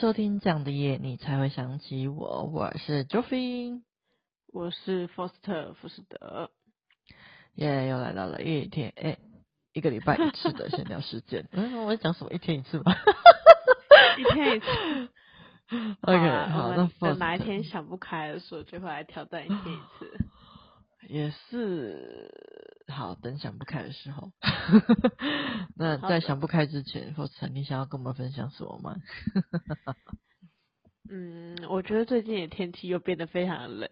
收听这样的夜，你才会想起我。我是 Joffy，我是 Foster 福士德。耶，又来到了一天哎，一个礼拜一次的闲聊时间。嗯，我在讲什么？一天一次吗？一天一次。OK，好，那等哪一天想不开的时候，就会来挑战一天一次。也是。好，等想不开的时候。那在想不开之前，或者你想要跟我们分享什么吗？嗯，我觉得最近的天气又变得非常的冷。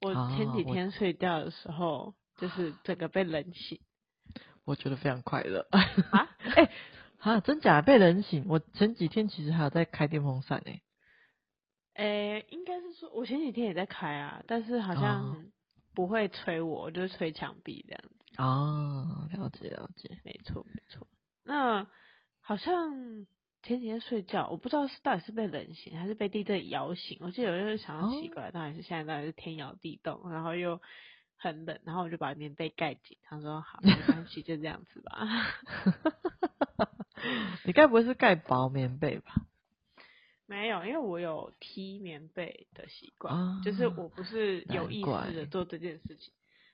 我前几天睡觉的时候，哦、就是整个被冷醒。我觉得非常快乐。啊？哎、欸，啊，真假被冷醒？我前几天其实还有在开电风扇呢。哎、欸，应该是说，我前几天也在开啊，但是好像、哦。不会吹我，就是吹墙壁这样子。哦，了解了解，没错没错。那好像前几天睡觉，我不知道是到底是被冷醒还是被地震摇醒。我记得有就是想要奇怪，到底是现在到底是天摇地动，然后又很冷，然后我就把棉被盖紧。他说好，没关系，就这样子吧。你该不会是盖薄棉被吧？没有，因为我有踢棉被的习惯，啊、就是我不是有意识的做这件事情，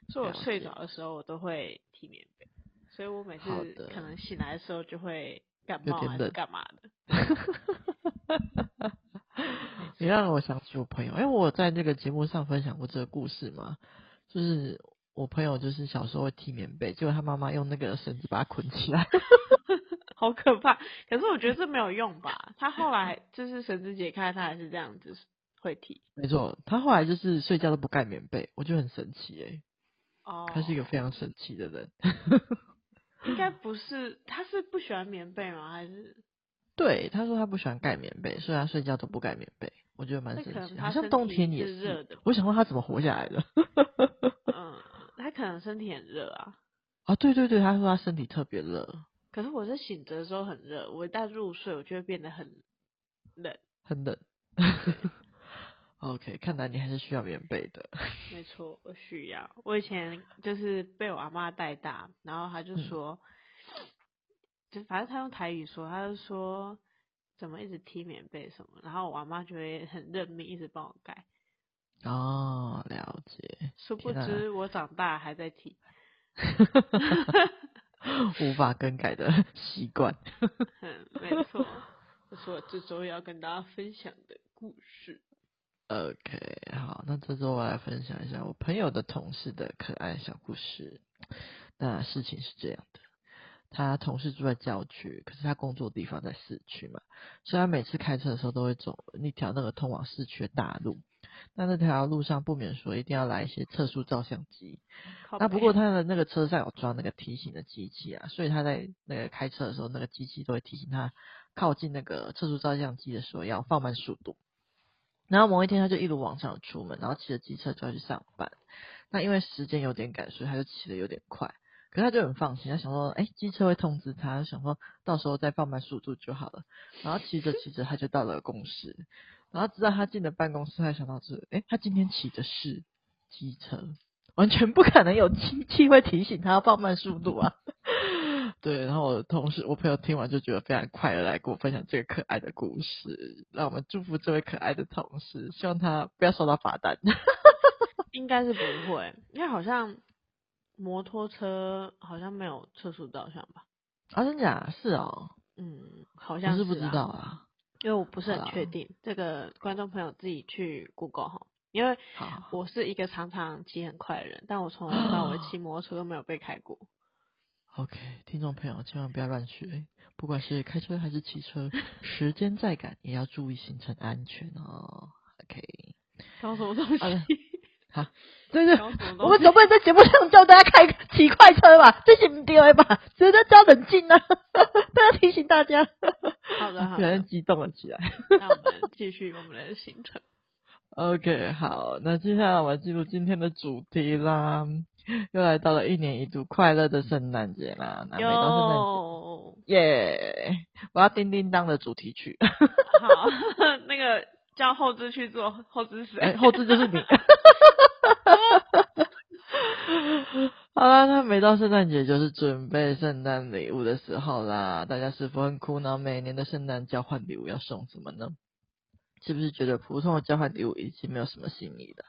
所以我睡着的时候我都会踢棉被，所以我每次可能醒来的时候就会感冒还是干嘛的。你让我想起我朋友，因为我在这个节目上分享过这个故事嘛，就是我朋友就是小时候会踢棉被，结果他妈妈用那个绳子把他捆起来。好可怕！可是我觉得这没有用吧？他后来就是绳子解开，他还是这样子会踢。没错，他后来就是睡觉都不盖棉被，我觉得很神奇哎、欸。哦。他是一个非常神奇的人。应该不是，他是不喜欢棉被吗？还是？对，他说他不喜欢盖棉被，所以他睡觉都不盖棉被。我觉得蛮神奇的。好像冬天也是热的。我想问他怎么活下来的？嗯，他可能身体很热啊。啊，对对对，他说他身体特别热。可是我在醒着的时候很热，我一旦入睡，我就会变得很冷，很冷。OK，看来你还是需要棉被的。没错，我需要。我以前就是被我阿妈带大，然后他就说，嗯、就反正他用台语说，他就说怎么一直踢棉被什么，然后我阿妈就会很认命，一直帮我盖。哦，了解。殊不知我长大还在踢。无法更改的 习惯。嗯，没错，这是我这周要跟大家分享的故事。OK，好，那这周我来分享一下我朋友的同事的可爱小故事。那事情是这样的，他同事住在郊区，可是他工作的地方在市区嘛，所以他每次开车的时候都会走那条那个通往市区的大路。那那条路上不免说一定要来一些测速照相机。那不过他的那个车上有装那个提醒的机器啊，所以他在那个开车的时候，那个机器都会提醒他靠近那个测速照相机的时候要放慢速度。然后某一天他就一如往常出门，然后骑着机车就要去上班。那因为时间有点赶，所以他就骑得有点快。可是他就很放心，他想说，哎，机车会通知他，想说到时候再放慢速度就好了。然后骑着骑着他就到了公司。然后直到他进了办公室，才想到是，诶，他今天骑的是机车，完全不可能有机器会提醒他要放慢速度啊。对，然后我的同事，我朋友听完就觉得非常快乐，来跟我分享这个可爱的故事。让我们祝福这位可爱的同事，希望他不要收到罚单。应该是不会，因为好像摩托车好像没有测速照相吧？啊，真假？是哦。嗯，好像是、啊。我是不知道啊。因为我不是很确定，这个观众朋友自己去 Google 哈。因为我是一个常常骑很快的人，但我从来到尾骑摩托车都没有被开过。OK，听众朋友千万不要乱学，不管是开车还是骑车，时间再赶也要注意行程安全哦。OK，搞什么东西？好，就是，我们总不能在节目上叫大家开骑快车吧？这些不对吧？只是教冷静呢，都要提醒大家。好的，好的，激动了起来。那我们继续我们的行程。OK，好，那接下来我们进入今天的主题啦。又来到了一年一度快乐的圣诞节啦，那每到圣诞节，耶！我要叮叮当的主题曲。好，那个叫后置去做，后置谁？哎，后置就是你。好啦，那每到圣诞节就是准备圣诞礼物的时候啦。大家是否很苦恼？每年的圣诞交换礼物要送什么呢？是不是觉得普通的交换礼物已经没有什么新意了？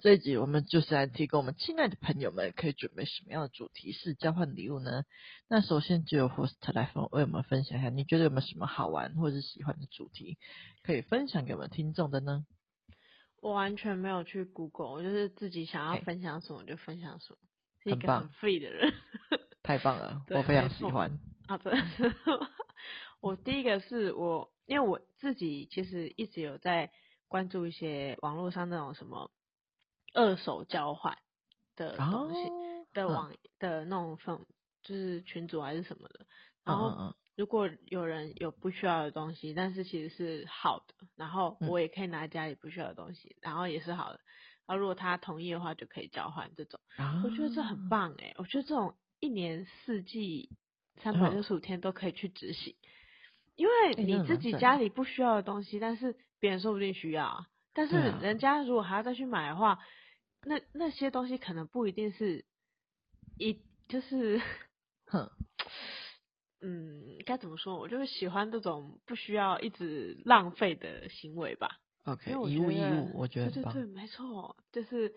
这一集我们就是来提供我们亲爱的朋友们可以准备什么样的主题式交换礼物呢？那首先就由 Host 来分为我们分享一下，你觉得有没有什么好玩或者是喜欢的主题可以分享给我们听众的呢？我完全没有去 Google，我就是自己想要分享什么就分享什么，是一个很 free 的人。太棒了，我非常喜欢。啊，真的是。我第一个是我，因为我自己其实一直有在关注一些网络上那种什么。二手交换的东西、哦、的网、嗯、的那种粉，就是群组还是什么的。然后如果有人有不需要的东西，但是其实是好的，然后我也可以拿家里不需要的东西，然后也是好的。然后如果他同意的话，就可以交换这种。哦、我觉得这很棒哎！我觉得这种一年四季三百六十五天都可以去执行，因为你自己家里不需要的东西，但是别人说不定需要。但是人家如果还要再去买的话，那那些东西可能不一定是一就是，哼，嗯，该怎么说？我就是喜欢这种不需要一直浪费的行为吧。OK，一物一物，我觉得对对对，没错，就是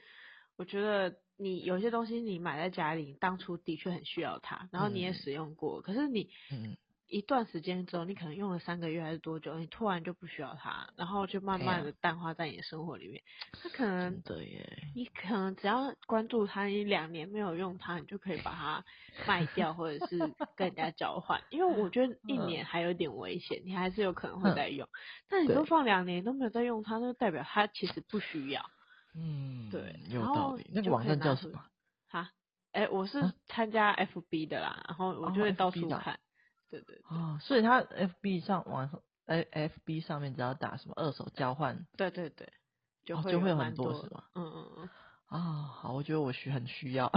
我觉得你有些东西你买在家里，当初的确很需要它，然后你也使用过，嗯、可是你嗯。一段时间之后，你可能用了三个月还是多久，你突然就不需要它，然后就慢慢的淡化在你的生活里面。它可能，对耶，你可能只要关注它，你两年没有用它，你就可以把它卖掉，或者是跟人家交换。因为我觉得一年还有点危险，你还是有可能会再用。但你都放两年都没有再用它，那就代表它其实不需要。嗯，对，有道理。那个网站叫什么？哈，哎，我是参加 FB 的啦，然后我就会到处看。对对，对哦，所以他 F B 上网上 F B 上面只要打什么二手交换，对对对，就会、哦、就会有很多是吗？嗯嗯嗯。啊、哦，好，我觉得我需很需要。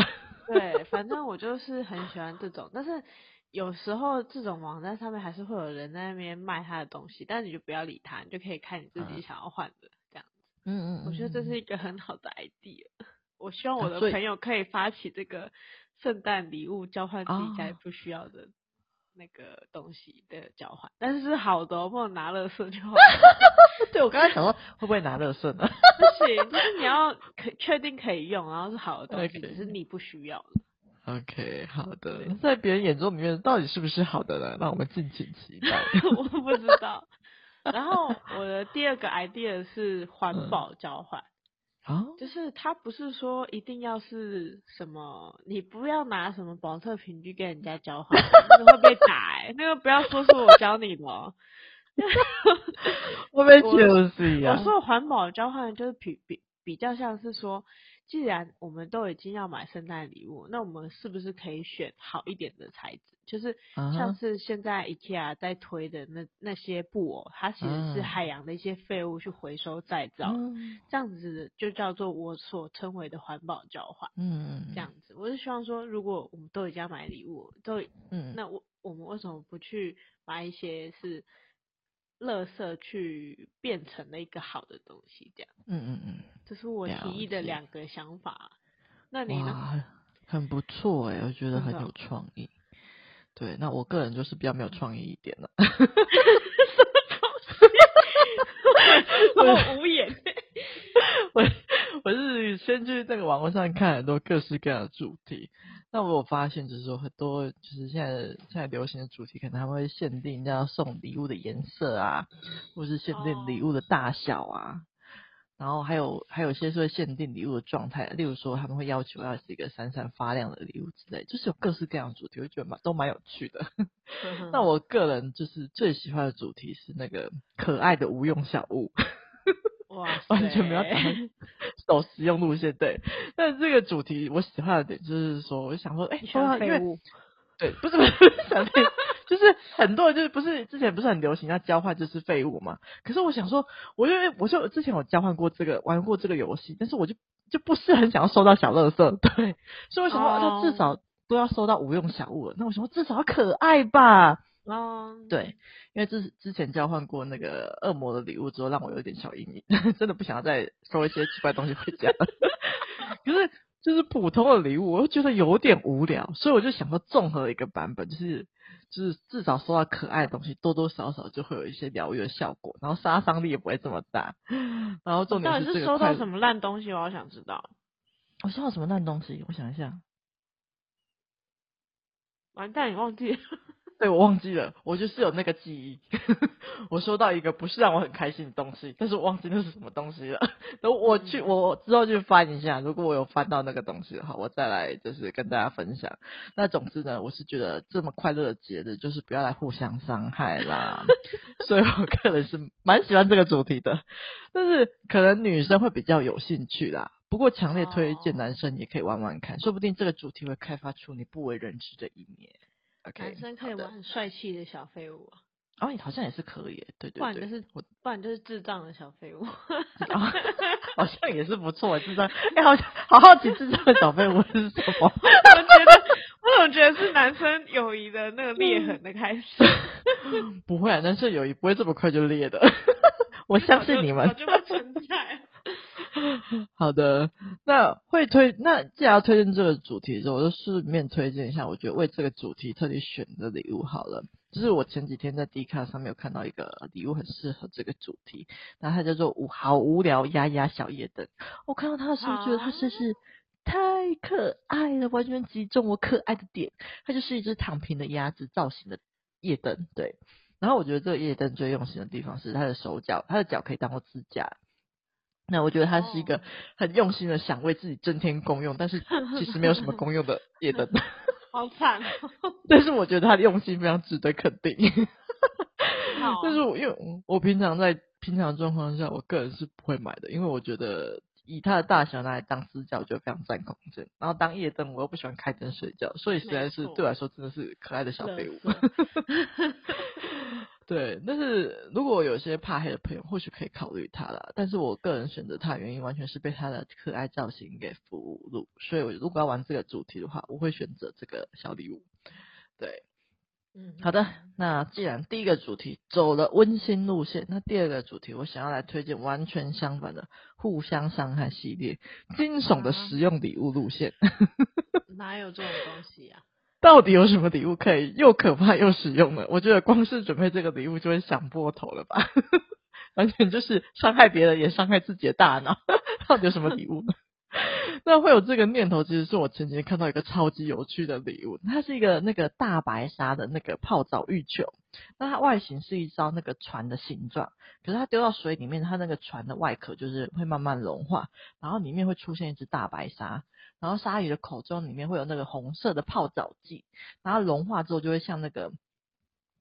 对，反正我就是很喜欢这种，但是有时候这种网站上面还是会有人在那边卖他的东西，但是你就不要理他，你就可以看你自己想要换的、嗯、这样子。嗯，嗯嗯。我觉得这是一个很好的 idea。我希望我的朋友可以发起这个圣诞礼物交换自己家里不需要的。哦那个东西的交换，但是是好的，不能拿乐色就好。对，我刚才想说会不会拿乐色呢？不行，就是你要可确定可以用，然后是好的东西，只.是你不需要的。OK，好的。在别人眼中里面到底是不是好的呢？让我们敬请期待。我不知道。然后我的第二个 idea 是环保交换。嗯啊，就是他不是说一定要是什么，你不要拿什么保特瓶去跟人家交换，那个会被打那个不要说是我教你的，会被就是呀。我说环保交换就是比比比较像是说，既然我们都已经要买圣诞礼物，那我们是不是可以选好一点的材质？就是像是现在 IKEA 在推的那那些布偶，它其实是海洋的一些废物去回收再造，嗯、这样子就叫做我所称为的环保交换。嗯，这样子，我是希望说，如果我们都已经要买礼物，都嗯，那我我们为什么不去买一些是垃圾去变成了一个好的东西？这样，嗯嗯嗯，这是我提议的两个想法。那你呢？很不错哎，我觉得很有创意。对，那我个人就是比较没有创意一点了。什么东西？好无言。我我是先去那个网络上看很多各式各样的主题，那我有发现就是说很多就是现在现在流行的主题，可能他们会限定要送礼物的颜色啊，或是限定礼物的大小啊。然后还有还有一些是会限定礼物的状态，例如说他们会要求要是一个闪闪发亮的礼物之类，就是有各式各样的主题，我觉得蛮都蛮有趣的。那我个人就是最喜欢的主题是那个可爱的无用小物，哇，完全没有打走实用路线。对，但是这个主题我喜欢的点就是说，我就想说，哎，说到废物，对，不是不是想就是很多人就是不是之前不是很流行要交换就是废物嘛？可是我想说，我因为我就之前有交换过这个玩过这个游戏，但是我就就不是很想要收到小乐色，对，所以我想说，那、oh. 至少都要收到无用小物了。那我想说，至少要可爱吧？哦，oh. 对，因为之之前交换过那个恶魔的礼物之后，让我有点小阴影，真的不想要再收一些奇怪东西回家了。可是就是普通的礼物，我又觉得有点无聊，所以我就想说综合一个版本，就是就是至少收到可爱的东西，多多少少就会有一些疗愈的效果，然后杀伤力也不会这么大。然后重点是，到底是收到什么烂东西？我好想知道。我收到什么烂东西？我想一下。完蛋，你忘记了。对，我忘记了，我就是有那个记忆。我收到一个不是让我很开心的东西，但是我忘记那是什么东西了。等我去，我之后去翻一下，如果我有翻到那个东西的话，我再来就是跟大家分享。那总之呢，我是觉得这么快乐的节日，就是不要来互相伤害啦。所以我个人是蛮喜欢这个主题的，但是可能女生会比较有兴趣啦。不过强烈推荐男生也可以玩玩看，说不定这个主题会开发出你不为人知的一面。男生可以玩很帅气的小废物啊！哦，好像也是可以，对对对，不然就是我，不然就是智障的小废物，好像也是不错，智障。哎、欸，好好好奇智障的小废物是什么？我觉得，我总觉得是男生友谊的那个裂痕的开始。不会啊，男生友谊不会这么快就裂的，我相信你们。我就不存在。好的，那会推那既然要推荐这个主题的时候，我就顺便推荐一下，我觉得为这个主题特地选的礼物好了。就是我前几天在 Dcard 上面有看到一个礼物，很适合这个主题，然后它叫做无好无聊鸭鸭小夜灯。我看到它的时候，觉得它真是太可爱了，完全击中我可爱的点。它就是一只躺平的鸭子造型的夜灯，对。然后我觉得这个夜灯最用心的地方是它的手脚，它的脚可以当做支架。那我觉得他是一个很用心的想为自己增添功用，但是其实没有什么功用的 夜灯。好惨。但是我觉得他的用心非常值得肯定。但是我因为我平常在平常状况下，我个人是不会买的，因为我觉得以它的大小拿来当支架，我觉得非常占空间。然后当夜灯，我又不喜欢开灯睡觉，所以实在是对我来说真的是可爱的小废物。对，但是如果有些怕黑的朋友，或许可以考虑它啦。但是我个人选择它的原因，完全是被它的可爱造型给俘虏。所以，我如果要玩这个主题的话，我会选择这个小礼物。对，嗯，好的。那既然第一个主题走了温馨路线，那第二个主题我想要来推荐完全相反的互相伤害系列，惊悚的实用礼物路线。哪有这种东西呀、啊？到底有什么礼物可以又可怕又实用呢？我觉得光是准备这个礼物就会想破头了吧，完全就是伤害别人也伤害自己的大脑。到底有什么礼物呢？那会有这个念头，其实是我前几天看到一个超级有趣的礼物，它是一个那个大白鲨的那个泡澡浴球，那它外形是一艘那个船的形状，可是它丢到水里面，它那个船的外壳就是会慢慢融化，然后里面会出现一只大白鲨。然后鲨鱼的口中里面会有那个红色的泡澡剂，然后融化之后就会像那个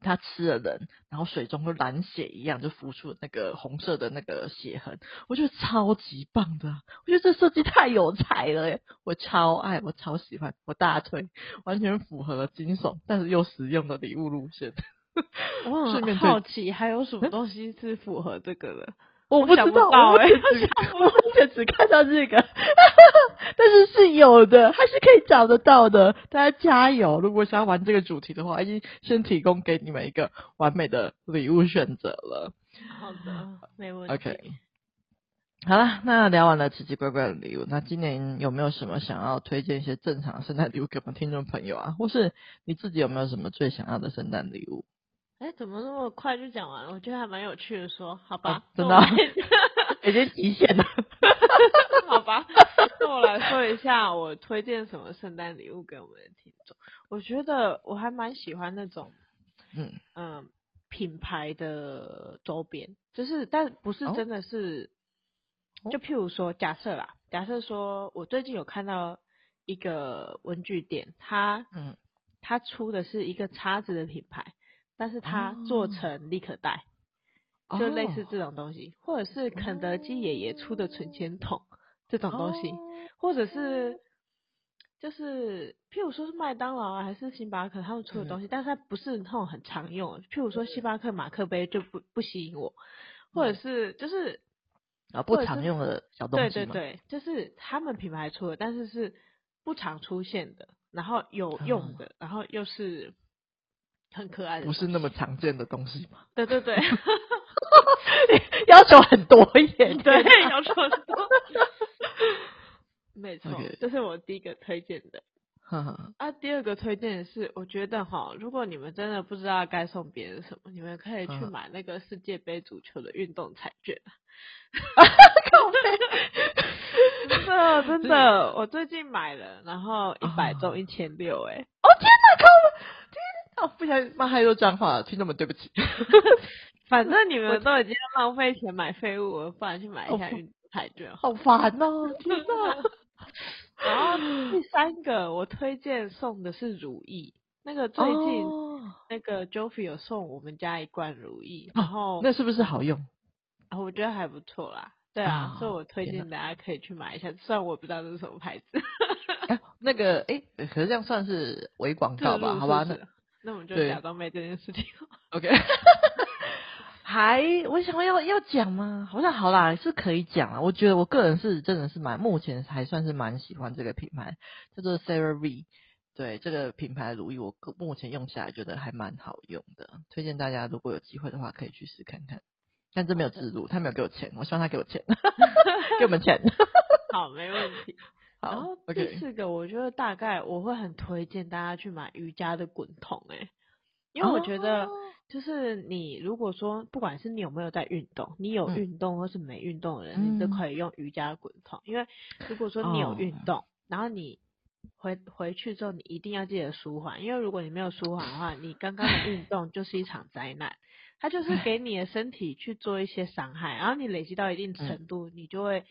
它吃了人，然后水中就染血一样，就浮出那个红色的那个血痕。我觉得超级棒的，我觉得这设计太有才了耶，我超爱，我超喜欢，我大推，完全符合了惊悚但是又实用的礼物路线。我很好奇还有什么东西是符合这个的。我不知道，我目前只看到这个，但是是有的，还是可以找得到的。大家加油！如果想要玩这个主题的话，已经先提供给你们一个完美的礼物选择了。好的，没问题。OK，好了，那聊完了奇奇怪怪的礼物，那今年有没有什么想要推荐一些正常圣诞礼物给我们听众朋友啊？或是你自己有没有什么最想要的圣诞礼物？哎，怎么那么快就讲完了？我觉得还蛮有趣的说，说好吧，哦、真的、啊，已经极限了，好吧。那我来说一下，我推荐什么圣诞礼物给我们的听众。我觉得我还蛮喜欢那种，嗯嗯，品牌的周边，就是但不是真的是，哦、就譬如说，假设啦，假设说我最近有看到一个文具店，它嗯，它出的是一个叉子的品牌。但是它做成立可带，哦、就类似这种东西，或者是肯德基爷爷出的存钱筒这种东西，哦、或者是就是譬如说是麦当劳啊，还是星巴克他们出的东西，嗯、但是它不是那种很常用，譬如说星巴克马克杯就不不吸引我，或者是就是啊不常用的小东西，对对对，就是他们品牌出的，但是是不常出现的，然后有用的，嗯、然后又是。很可爱的，不是那么常见的东西吗？对对对，要求很多一点，对，要求很多。没没错，okay. 这是我第一个推荐的。哈哈。啊，第二个推荐的是，我觉得哈，如果你们真的不知道该送别人什么，你们可以去买那个世界杯足球的运动彩券。哈哈真的真的，我最近买了，然后一百中一千六，哎，哦天哪，靠！天哪，不小心骂太多脏话了，听众们对不起。反正你们都已经浪费钱买废物了，不然去买一下运动彩券。好烦哦，天哪！然后第三个我推荐送的是如意，那个最近、oh. 那个 Joffy 有送我们家一罐如意，然后、oh, 那是不是好用？啊我觉得还不错啦。对啊，oh, 所以我推荐大家可以去买一下，虽然我不知道这是什么牌子。哎、那个哎，可是这样算是伪广告吧？好吧，那那我们就假装没这件事情。OK。还，我想要要讲吗？好像好啦，是可以讲啊。我觉得我个人是真的是蛮，目前还算是蛮喜欢这个品牌，叫做 Sarah V。对，这个品牌的乳液，我目前用下来觉得还蛮好用的，推荐大家如果有机会的话可以去试看看。但这没有自入，他没有给我钱，我希望他给我钱，给我们钱。好，没问题。好，然后第四个，我觉得大概我会很推荐大家去买瑜伽的滚筒，哎，因为我觉得。Oh. 就是你如果说不管是你有没有在运动，你有运动或是没运动的人，嗯、你都可以用瑜伽滚筒。因为如果说你有运动，哦，然后你回回去之后，你一定要记得舒缓。因为如果你没有舒缓的话，你刚刚的运 动就是一场灾难。它就是 给你的身体去做一些伤害，然后你累积到一定程度，你就会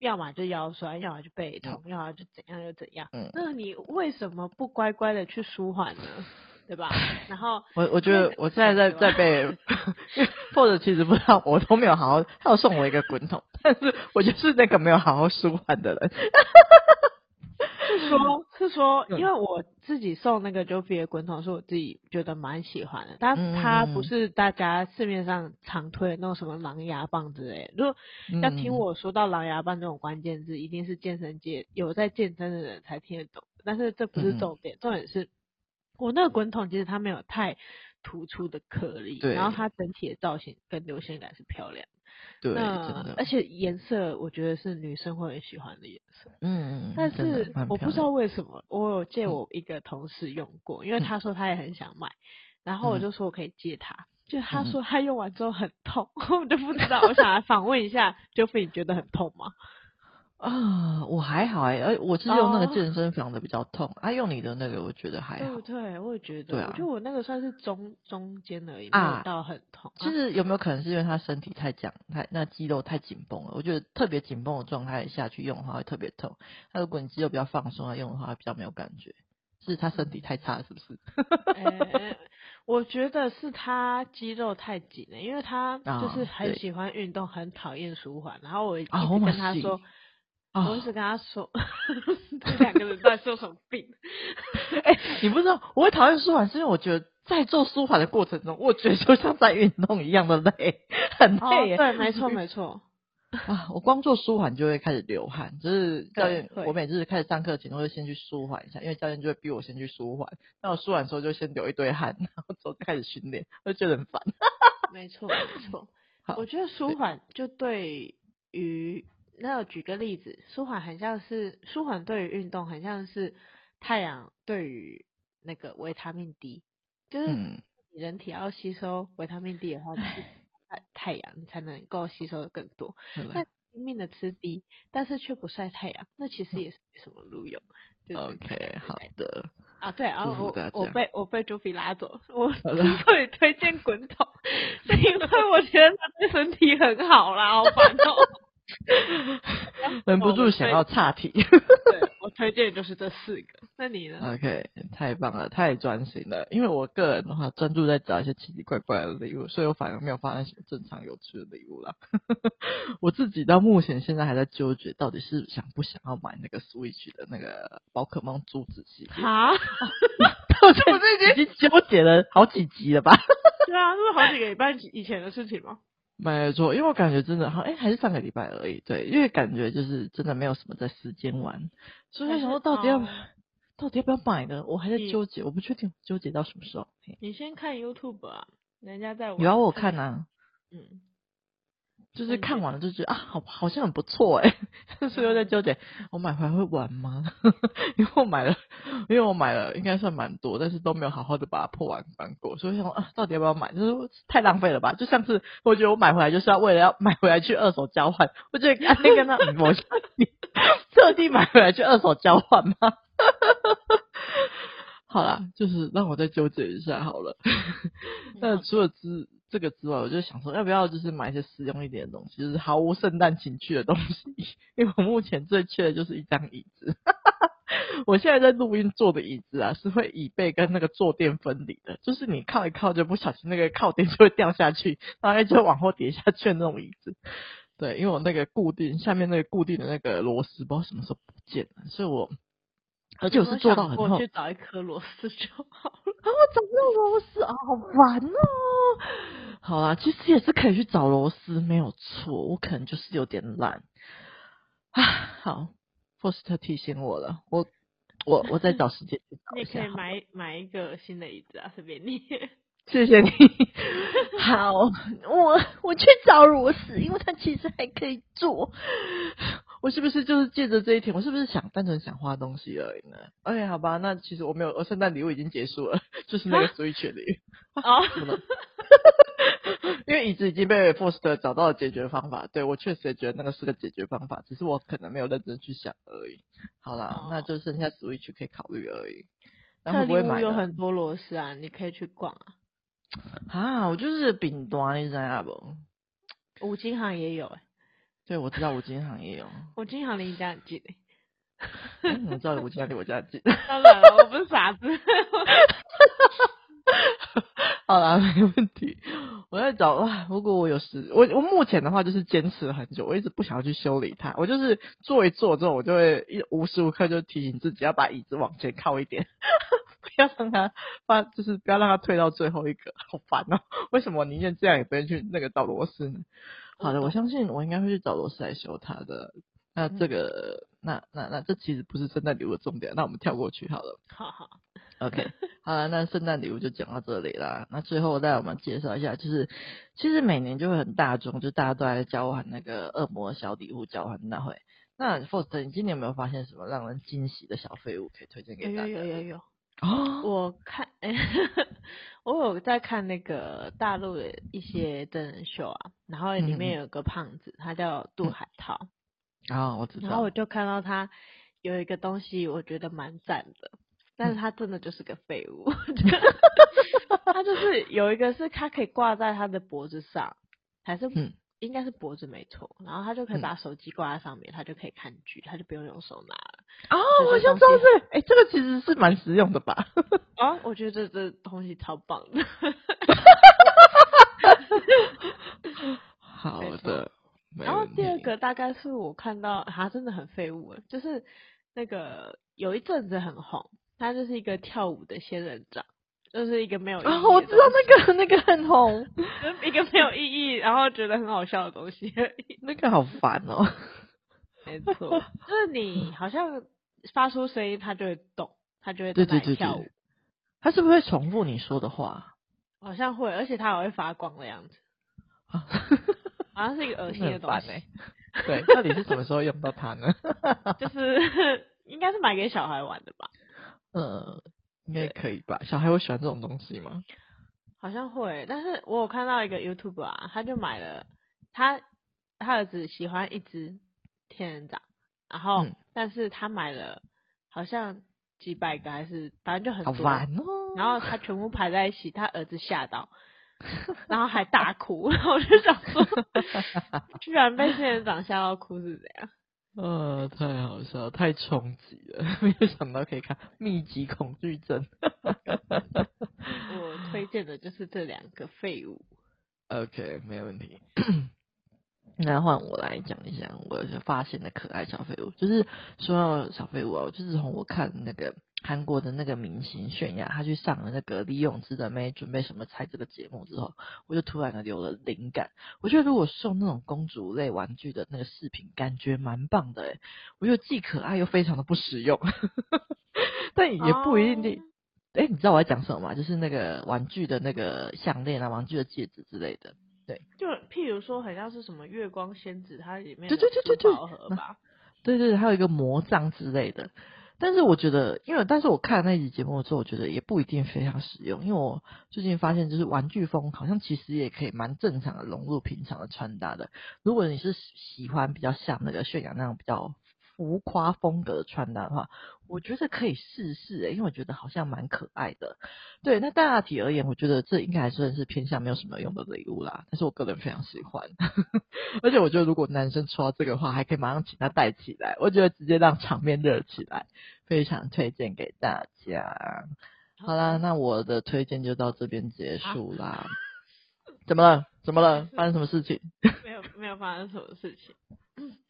要么就腰酸，要么就背痛，要么就怎样又怎样。嗯那你为什么不乖乖的去舒缓呢？对吧？然后我我觉得我现在在在被，或者其实不知道，我都没有好好，他有送我一个滚筒，但是我就是那个没有好好舒缓的人。是说，是说，因为我自己送那个 Joffy 的滚筒，是我自己觉得蛮喜欢的，但它不是大家市面上常推的那种什么狼牙棒之类的。如果要听我说到狼牙棒这种关键字，一定是健身界有在健身的人才听得懂。但是这不是重点，重点是。我那个滚筒其实它没有太突出的颗粒，然后它整体的造型跟流线感是漂亮的，对，而且颜色我觉得是女生会很喜欢的颜色，嗯，但是我不知道为什么，我有借我一个同事用过，嗯，因为他说他也很想买，然后我就说我可以借他，就他说他用完之后很痛，我就不知道，我想来访问一下，Joffy 你觉得很痛吗？啊，我还好哎，而我是用那个健身房的比较痛，啊，用你的那个我觉得还好。对对，我也觉得。对啊。就我那个算是中中间而已，啊，没有到很痛。其实有没有可能是因为他身体太僵，太那肌肉太紧绷了？我觉得特别紧绷的状态下去用的话会特别痛。那如果你肌肉比较放松来用的话，比较没有感觉。是他身体太差是不是？欸、我觉得是他肌肉太紧了，因为他就是很喜欢运动，很讨厌舒缓。然后我一直跟他说。Oh 我一直跟他说，这两个人到底是有什么病？哎、欸，你不知道，我会讨厌舒缓，是因为我觉得在做舒缓的过程中，我觉得就像在运动一样的累，很累。哦、对，没错，没错。啊，我光做舒缓就会开始流汗，就是教练，我每次开始上课前都会先去舒缓一下，因为教练就会逼我先去舒缓。那我舒缓的时候就先流一堆汗，然后之后就开始训练，我就觉得很烦。没错，没错。我觉得舒缓就对于。那我举个例子，舒缓很像是舒缓对于运动很像是太阳对于那个维他命 D，就是你人体要吸收维他命 D 的话，就是晒太阳才能够吸收的更多。那拼命的吃 D，但是却不晒太阳，那其实也是没什么路用。就是 OK，好的。啊，对，然后我我被我被 Joffy 拉走，我之所以推荐滚筒，是因为我觉得它对身体很好啦，好烦哦。忍不住想要岔题。对，我推荐就是这四个。那你呢？OK，太棒了，太专心了。因为我个人的话，专注在找一些奇奇怪怪的礼物，所以我反而没有发现什么正常有趣的礼物啦。我自己到目前现在还在纠结，到底是想不想要买那个 Switch 的那个宝可梦珠子系列。啊？我这不是已经纠结了好几集了吧？对啊，这是好几个礼拜以前的事情吗？没错，因为我感觉真的好，哎，还是上个礼拜而已。对，因为感觉就是真的没有什么在时间玩，所以想说到底要，到底要不要买呢？我还在纠结，我不确定纠结到什么时候。你先看 YouTube 啊，人家在玩。有啊，我看啊。嗯。就是看完了就觉得啊，好好像很不错哎，但是又在纠结，我买回来会玩吗？因为我买了，因为我买了应该算蛮多，但是都没有好好的把它破完翻过，所以想啊，到底要不要买？就是太浪费了吧？就上次我觉得我买回来就是要为了要买回来去二手交换，我觉得那个那我你特地买回来去二手交换吗？好啦，就是让我再纠结一下好了。那除了之这个之外，我就想说，要不要就是买一些实用一点的东西，就是毫无圣诞情趣的东西。因为我目前最缺的就是一张椅子。我现在在录音坐的椅子啊，是会椅背跟那个坐垫分离的，就是你靠一靠就不小心那个靠垫就会掉下去，然后就会往后跌下去的那种椅子。对，因为我那个固定下面那个固定的那个螺丝，不知道什么时候不见了，所以我。而且我是做到很后，我去找一颗螺丝就好了。啊，我找不到螺丝啊，好烦哦。好啦，其实也是可以去找螺丝，没有错。我可能就是有点懒。啊，好，Faust 提醒我了，我我 我再找时间去找一下。你可以买买一个新的椅子啊，随便你。谢谢你。好，我我去找螺丝，因为它其实还可以做。我是不是就是借着这一天，我是不是想单纯想画东西而已呢？OK，好吧，那其实我没有，我圣诞礼物已经结束了，就是那个 Switch 里。啊？因为椅子已经被 Faust 找到了解决方法，对，我确实也觉得那个是个解决方法，只是我可能没有认真去想而已。好啦，oh. 那就剩下 Switch 可以考虑而已。然后会不会买？有很多螺丝啊，你可以去逛啊。啊，我就是饼端，你知道不？五金行也有哎、欸。对，我知道五金行也有。五金行离你家很近。你怎么知道五金行离我家很近？当然了，我不是傻子。好啦，没问题。我在找啊，如果我有时，我我目前的话就是坚持了很久，我一直不想要去修理它。我就是坐一坐之后，我就会一无时无刻就提醒自己要把椅子往前靠一点，不要让它把，就是不要让它退到最后一个，好烦哦、喔。为什么宁愿这样也不愿去那个找螺丝呢？好的，我相信我应该会去找螺丝来修它的。那这个，那那那这其实不是圣诞礼物的重点，那我们跳过去好了。好好，OK，好了，那圣诞礼物就讲到这里啦。那最后再我们介绍一下，就是其实每年就会很大众，就大家都在交换那个恶魔小礼物交换大会。那 Faust，你今年有没有发现什么让人惊喜的小废物可以推荐给大家？有有有有有。哦，我看，哎，我有在看那个大陆的一些真人秀啊，然后里面有个胖子，嗯、他叫杜海涛。啊、哦，我知道。然后我就看到他有一个东西，我觉得蛮赞的，但是他真的就是个废物。他就是有一个是他可以挂在他的脖子上，还是嗯。应该是脖子没错，然后他就可以把手机挂在上面，嗯，他就可以看剧，他就不用用手拿了。哦，我想知道是，哎，这个其实是蛮实用的吧？啊，我觉得这这东西超棒的。好的。然后第二个大概是我看到，他真的很废物，就是那个有一阵子很红，他就是一个跳舞的仙人掌。就是一个没有意义啊，我知道那个那个很红，一个没有意义，然后觉得很好笑的东西而已。那个好烦哦。没错，就是你好像发出声音，它就会动，它就会在跳舞。它是不是会重复你说的话？好像会，而且它还会发光的样子。好像是一个 恶心的东西。对，到底是什么时候用到它呢？就是应该是买给小孩玩的吧。嗯。应该可以吧？小孩会喜欢这种东西吗？好像会，但是我有看到一个 YouTube 啊，他就买了，他他儿子喜欢一只仙人掌，然后、嗯、但是他买了好像几百个还是反正就很多，好烦哦，然后他全部排在一起，他儿子吓到，然后还大哭，然后我就想说，居然被仙人掌吓到哭是怎样？呃、哦，太好笑，太冲击了，没有想到可以看《密集恐惧症》。我推荐的就是这两个废物。OK，没问题。那换我来讲一下我发现的可爱小废物，就是说到小废物啊，就是从我看那个。韩国的那个明星泫雅，她去上了那个李永芝的妹准备什么菜这个节目之后，我就突然的有了灵感。我觉得如果送那种公主类玩具的那个饰品，感觉蛮棒的诶，我觉得既可爱又非常的不实用，但也不一定。哎、oh.，你知道我在讲什么吗？就是那个玩具的那个项链啊，玩具的戒指之类的。对，就譬如说，好像是什么月光仙子，它里面对对对对对，吧，对对，还有一个魔杖之类的。但是我觉得，因为但是我看那集节目之后，我觉得也不一定非常实用。因为我最近发现，就是玩具风好像其实也可以蛮正常的融入平常的穿搭的。如果你是喜欢比较像那个泫雅那样比较。浮夸风格的穿搭的话，我觉得可以试试诶，因为我觉得好像蛮可爱的。对，那大体而言，我觉得这应该还算是偏向没有什么用的礼物啦。但是我个人非常喜欢，而且我觉得如果男生抽到这个的话，还可以马上请他戴起来，我觉得直接让场面热起来，非常推荐给大家。好啦，那我的推荐就到这边结束啦。啊、怎么了？怎么了？发生什么事情？没有，没有发生什么事情。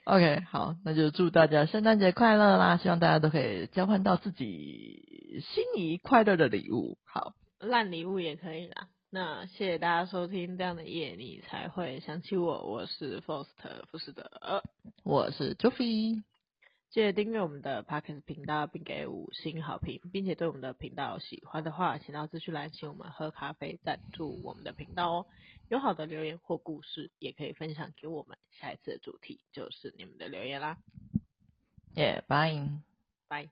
OK，好，那就祝大家圣诞节快乐啦！希望大家都可以交换到自己心仪快乐的礼物。好，烂礼物也可以啦。那谢谢大家收听这样的夜，你才会想起我。我是 Foster 不是的，我是 Joffy。记得订阅我们的 Podcast 频道，并给五星好评，并且对我们的频道有喜欢的话，请到资讯栏请我们喝咖啡赞助我们的频道哦。有好的留言或故事，也可以分享给我们。下一次的主题就是你们的留言啦。耶，bye bye。